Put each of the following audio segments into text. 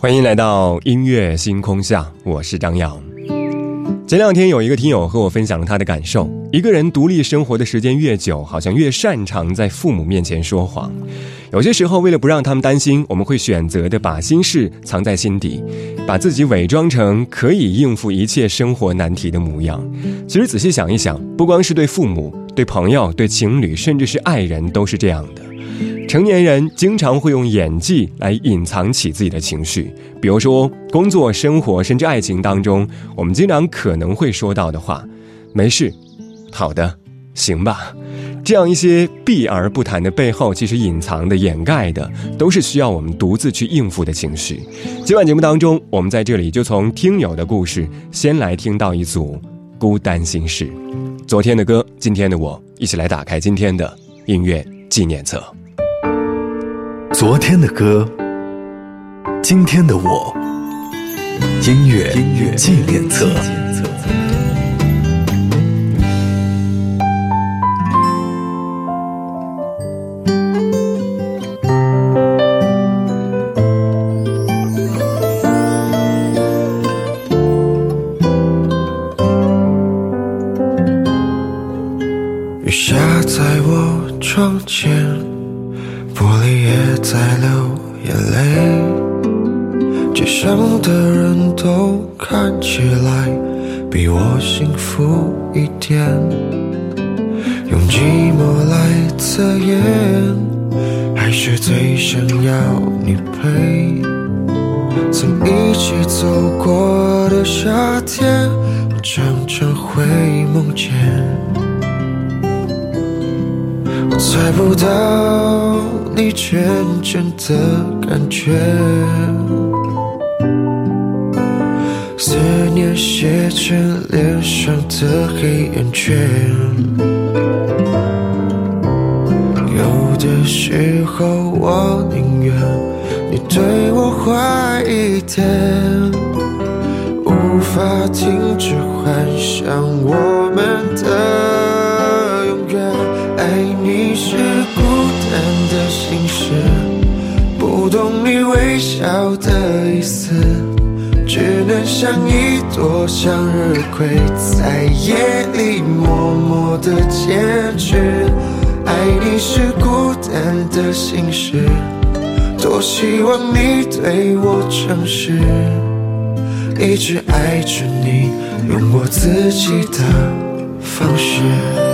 欢迎来到音乐星空下，我是张扬。前两天有一个听友和我分享了他的感受：一个人独立生活的时间越久，好像越擅长在父母面前说谎。有些时候，为了不让他们担心，我们会选择的把心事藏在心底，把自己伪装成可以应付一切生活难题的模样。其实仔细想一想，不光是对父母、对朋友、对情侣，甚至是爱人，都是这样的。成年人经常会用演技来隐藏起自己的情绪，比如说工作、生活，甚至爱情当中，我们经常可能会说到的话：“没事，好的，行吧。”这样一些避而不谈的背后，其实隐藏的、掩盖的，都是需要我们独自去应付的情绪。今晚节目当中，我们在这里就从听友的故事，先来听到一组孤单心事。昨天的歌，今天的我，一起来打开今天的音乐纪念册。昨天的歌，今天的我，音乐音乐纪念册。不到。你真正的感觉，思念写成脸上的黑眼圈。有的时候，我宁愿你对我坏一点，无法停止幻想我们的。是孤单的心事，不懂你微笑的意思，只能像一朵向日葵，在夜里默默的坚持。爱你是孤单的心事，多希望你对我诚实，一直爱着你，用我自己的方式。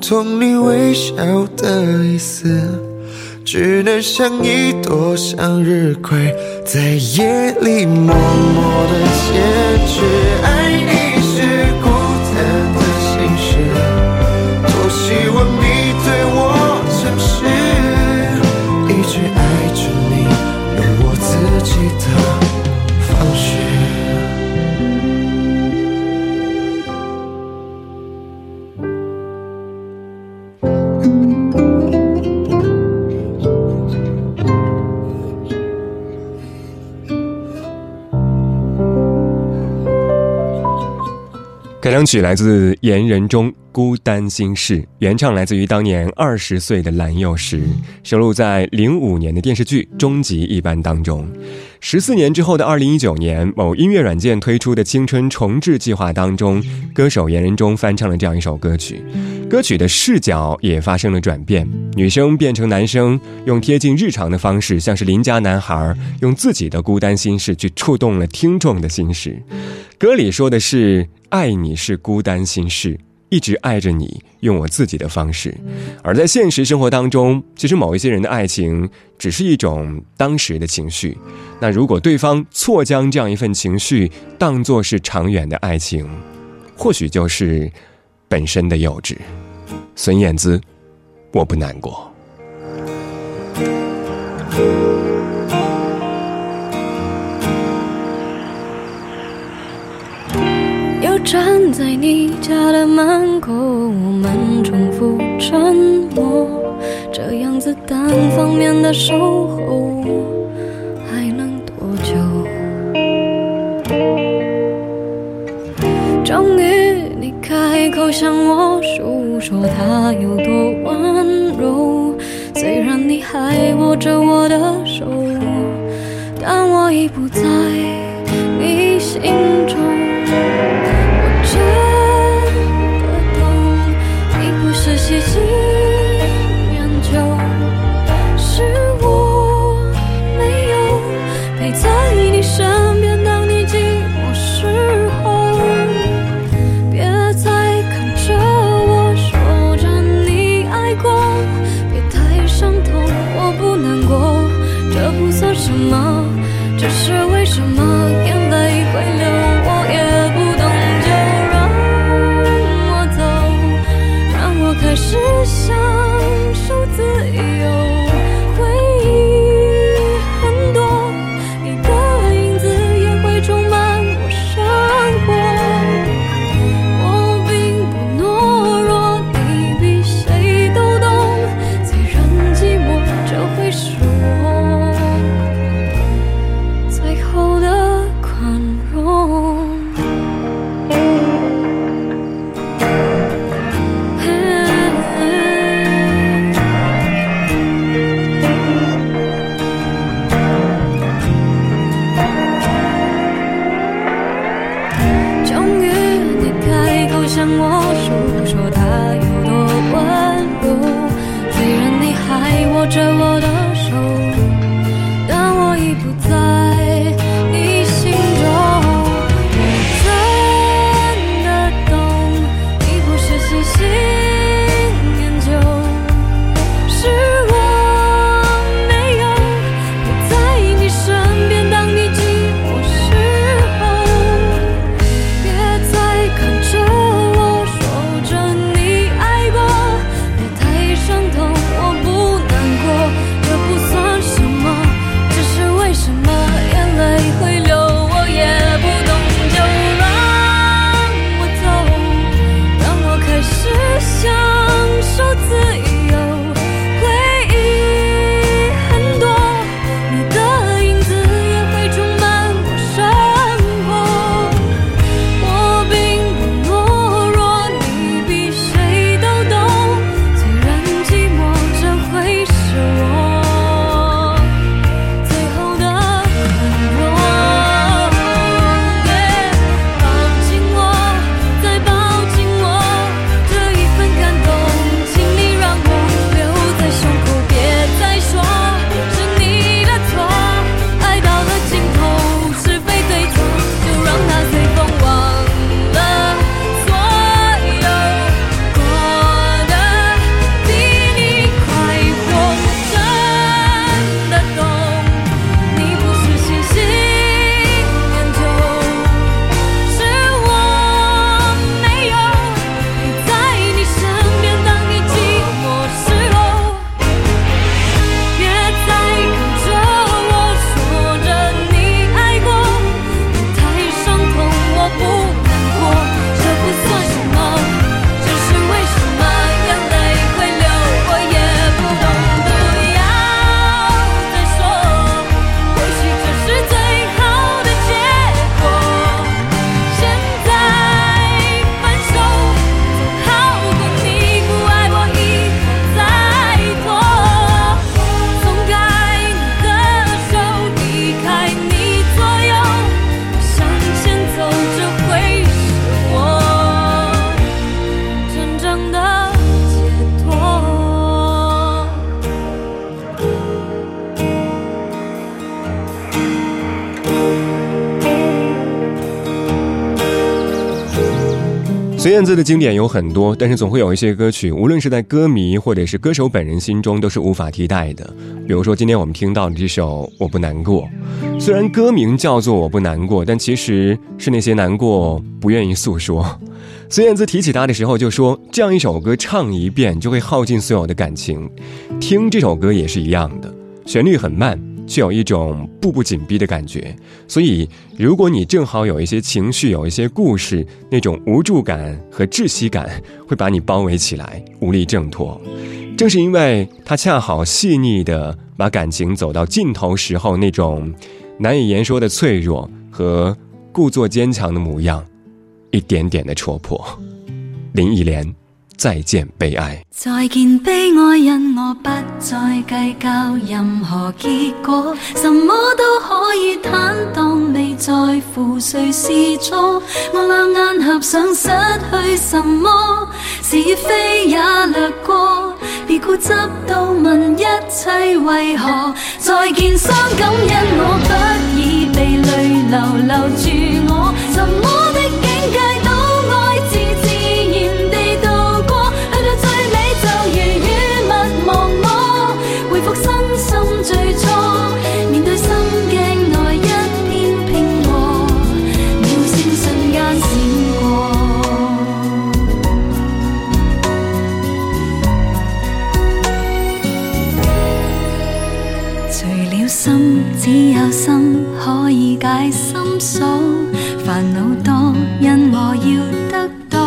懂你微笑的意思，只能像一朵向日葵，在夜里默默的坚持。爱你开场曲来自言人中《孤单心事》，原唱来自于当年二十岁的蓝又时，收录在零五年的电视剧《终极一班》当中。十四年之后的二零一九年，某音乐软件推出的青春重置计划当中，歌手言人中翻唱了这样一首歌曲，歌曲的视角也发生了转变，女生变成男生，用贴近日常的方式，像是邻家男孩，用自己的孤单心事去触动了听众的心事。歌里说的是。爱你是孤单心事，一直爱着你，用我自己的方式。而在现实生活当中，其实某一些人的爱情只是一种当时的情绪。那如果对方错将这样一份情绪当作是长远的爱情，或许就是本身的幼稚。孙燕姿，我不难过。站在你家的门口，我们重复沉默，这样子单方面的守候还能多久？终于你开口向我诉说他有多温柔，虽然你还握着我的手，孙燕姿的经典有很多，但是总会有一些歌曲，无论是在歌迷或者是歌手本人心中，都是无法替代的。比如说今天我们听到的这首《我不难过》，虽然歌名叫做《我不难过》，但其实是那些难过不愿意诉说。孙燕姿提起他的时候就说：“这样一首歌唱一遍就会耗尽所有的感情，听这首歌也是一样的，旋律很慢。”却有一种步步紧逼的感觉，所以如果你正好有一些情绪，有一些故事，那种无助感和窒息感会把你包围起来，无力挣脱。正是因为他恰好细腻的把感情走到尽头时候那种难以言说的脆弱和故作坚强的模样，一点点的戳破。林忆莲。再见，悲哀。再见，悲哀，因我不再计较任何结果，什么都可以坦荡，未在乎谁是错。我两眼合上，失去什么，是非也掠过，别固执到问一切为何。再见，伤感，因我不已被泪流留住我，什么心只有心可以解心锁，烦恼多，因我要得多。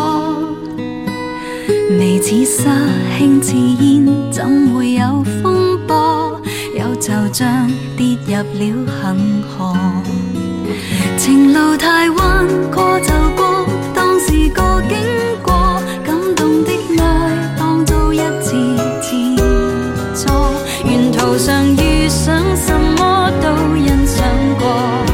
眉似沙，轻似烟，怎会有风波？有就像跌入了恒河。情路太弯，过就过，当是个经过。路上遇上什么？都欣赏过，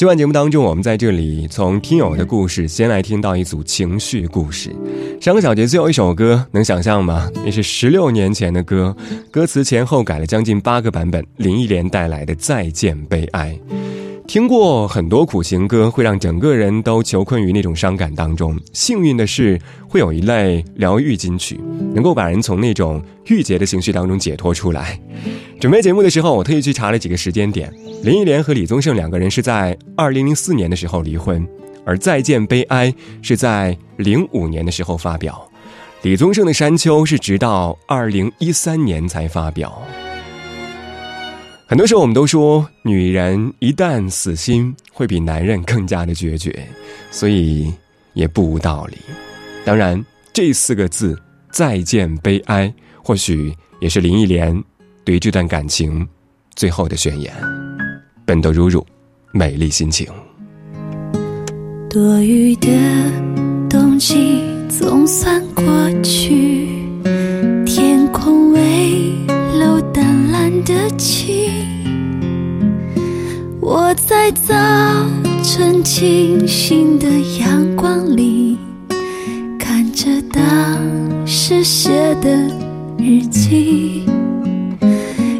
今晚节目当中，我们在这里从听友的故事先来听到一组情绪故事。上个小节最后一首歌，能想象吗？那是十六年前的歌，歌词前后改了将近八个版本。林忆莲带来的《再见悲哀》。听过很多苦情歌，会让整个人都囚困于那种伤感当中。幸运的是，会有一类疗愈金曲，能够把人从那种郁结的情绪当中解脱出来。准备节目的时候，我特意去查了几个时间点。林忆莲和李宗盛两个人是在二零零四年的时候离婚，而《再见悲哀》是在零五年的时候发表。李宗盛的《山丘》是直到二零一三年才发表。很多时候，我们都说女人一旦死心，会比男人更加的决绝，所以也不无道理。当然，这四个字“再见悲哀”，或许也是林忆莲对于这段感情最后的宣言。本多如如，美丽心情。多余的冬季总算过去，天空微露淡蓝的晴。在早晨清新的阳光里，看着当时写的日记。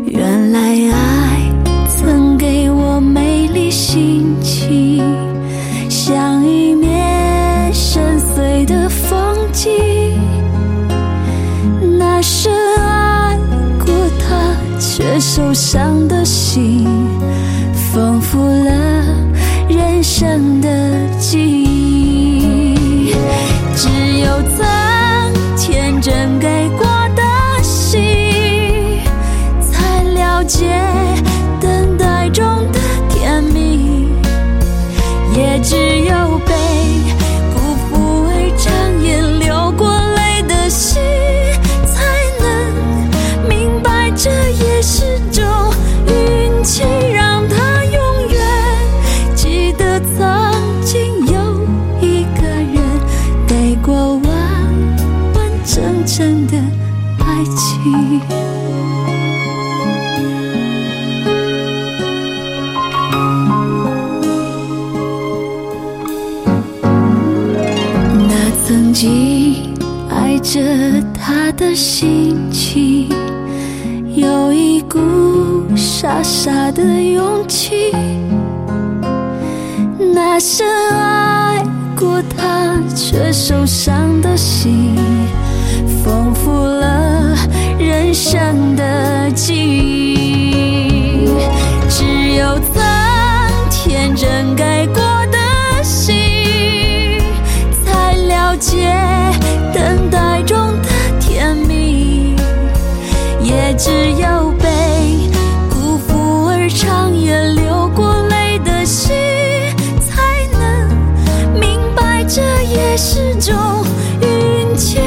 原来爱曾给我美丽心情，像一面深邃的风景。那深爱过他却受伤的心。着他的心情，有一股傻傻的勇气。那深爱过他却受伤的心，丰富了人生的记忆。只有曾天真给过只有被辜负而长夜流过泪的心，才能明白这也是种运气，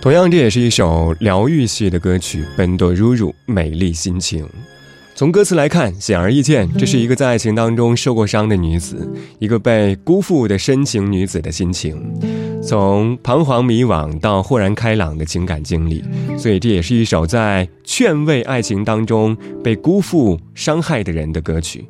同样，这也是一首疗愈系的歌曲《本多如如美丽心情》。从歌词来看，显而易见，这是一个在爱情当中受过伤的女子，一个被辜负的深情女子的心情。从彷徨迷惘到豁然开朗的情感经历，所以这也是一首在劝慰爱情当中被辜负、伤害的人的歌曲。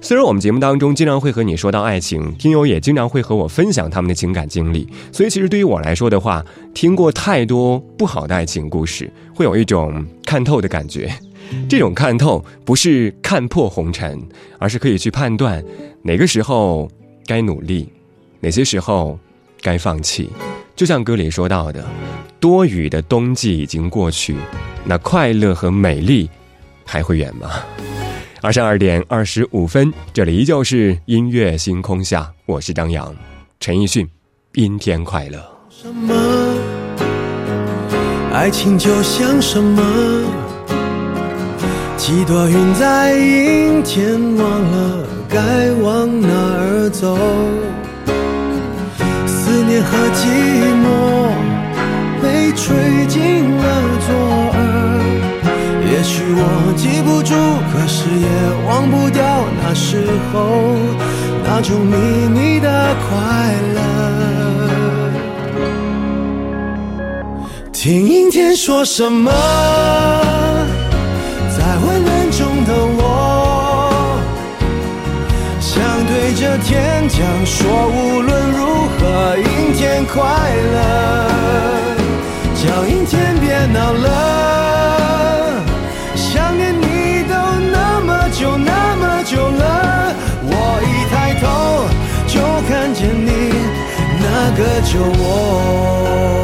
虽然我们节目当中经常会和你说到爱情，听友也经常会和我分享他们的情感经历，所以其实对于我来说的话，听过太多不好的爱情故事，会有一种看透的感觉。这种看透不是看破红尘，而是可以去判断哪个时候该努力，哪些时候该放弃。就像歌里说到的，多雨的冬季已经过去，那快乐和美丽还会远吗？二十二点二十五分，这里依旧是音乐星空下，我是张扬，陈奕迅，阴天快乐。什么？爱情就像什么？几朵云在阴天，忘了该往哪儿走。和寂寞被吹进了左耳。也许我记不住，可是也忘不掉那时候那种秘密的快乐。听阴天说什么，在昏暗中的我，想对着天讲说，无论如何，天快乐，叫阴天别闹了。想念你都那么久那么久了，我一抬头就看见你那个酒窝。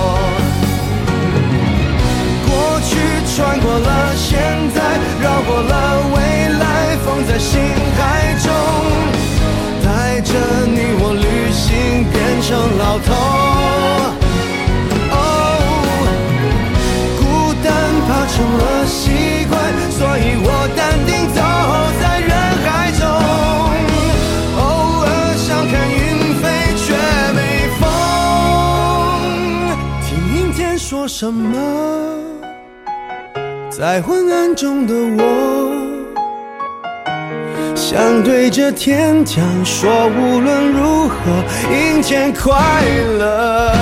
过了现在，绕过了未来，放在心海中，带着你我旅行，变成老头。哦，孤单怕成了习惯，所以我淡定走在人海中。偶尔想看云飞，却没风。听阴天说什么？在昏暗中的我，想对着天讲说，无论如何，阴天快乐，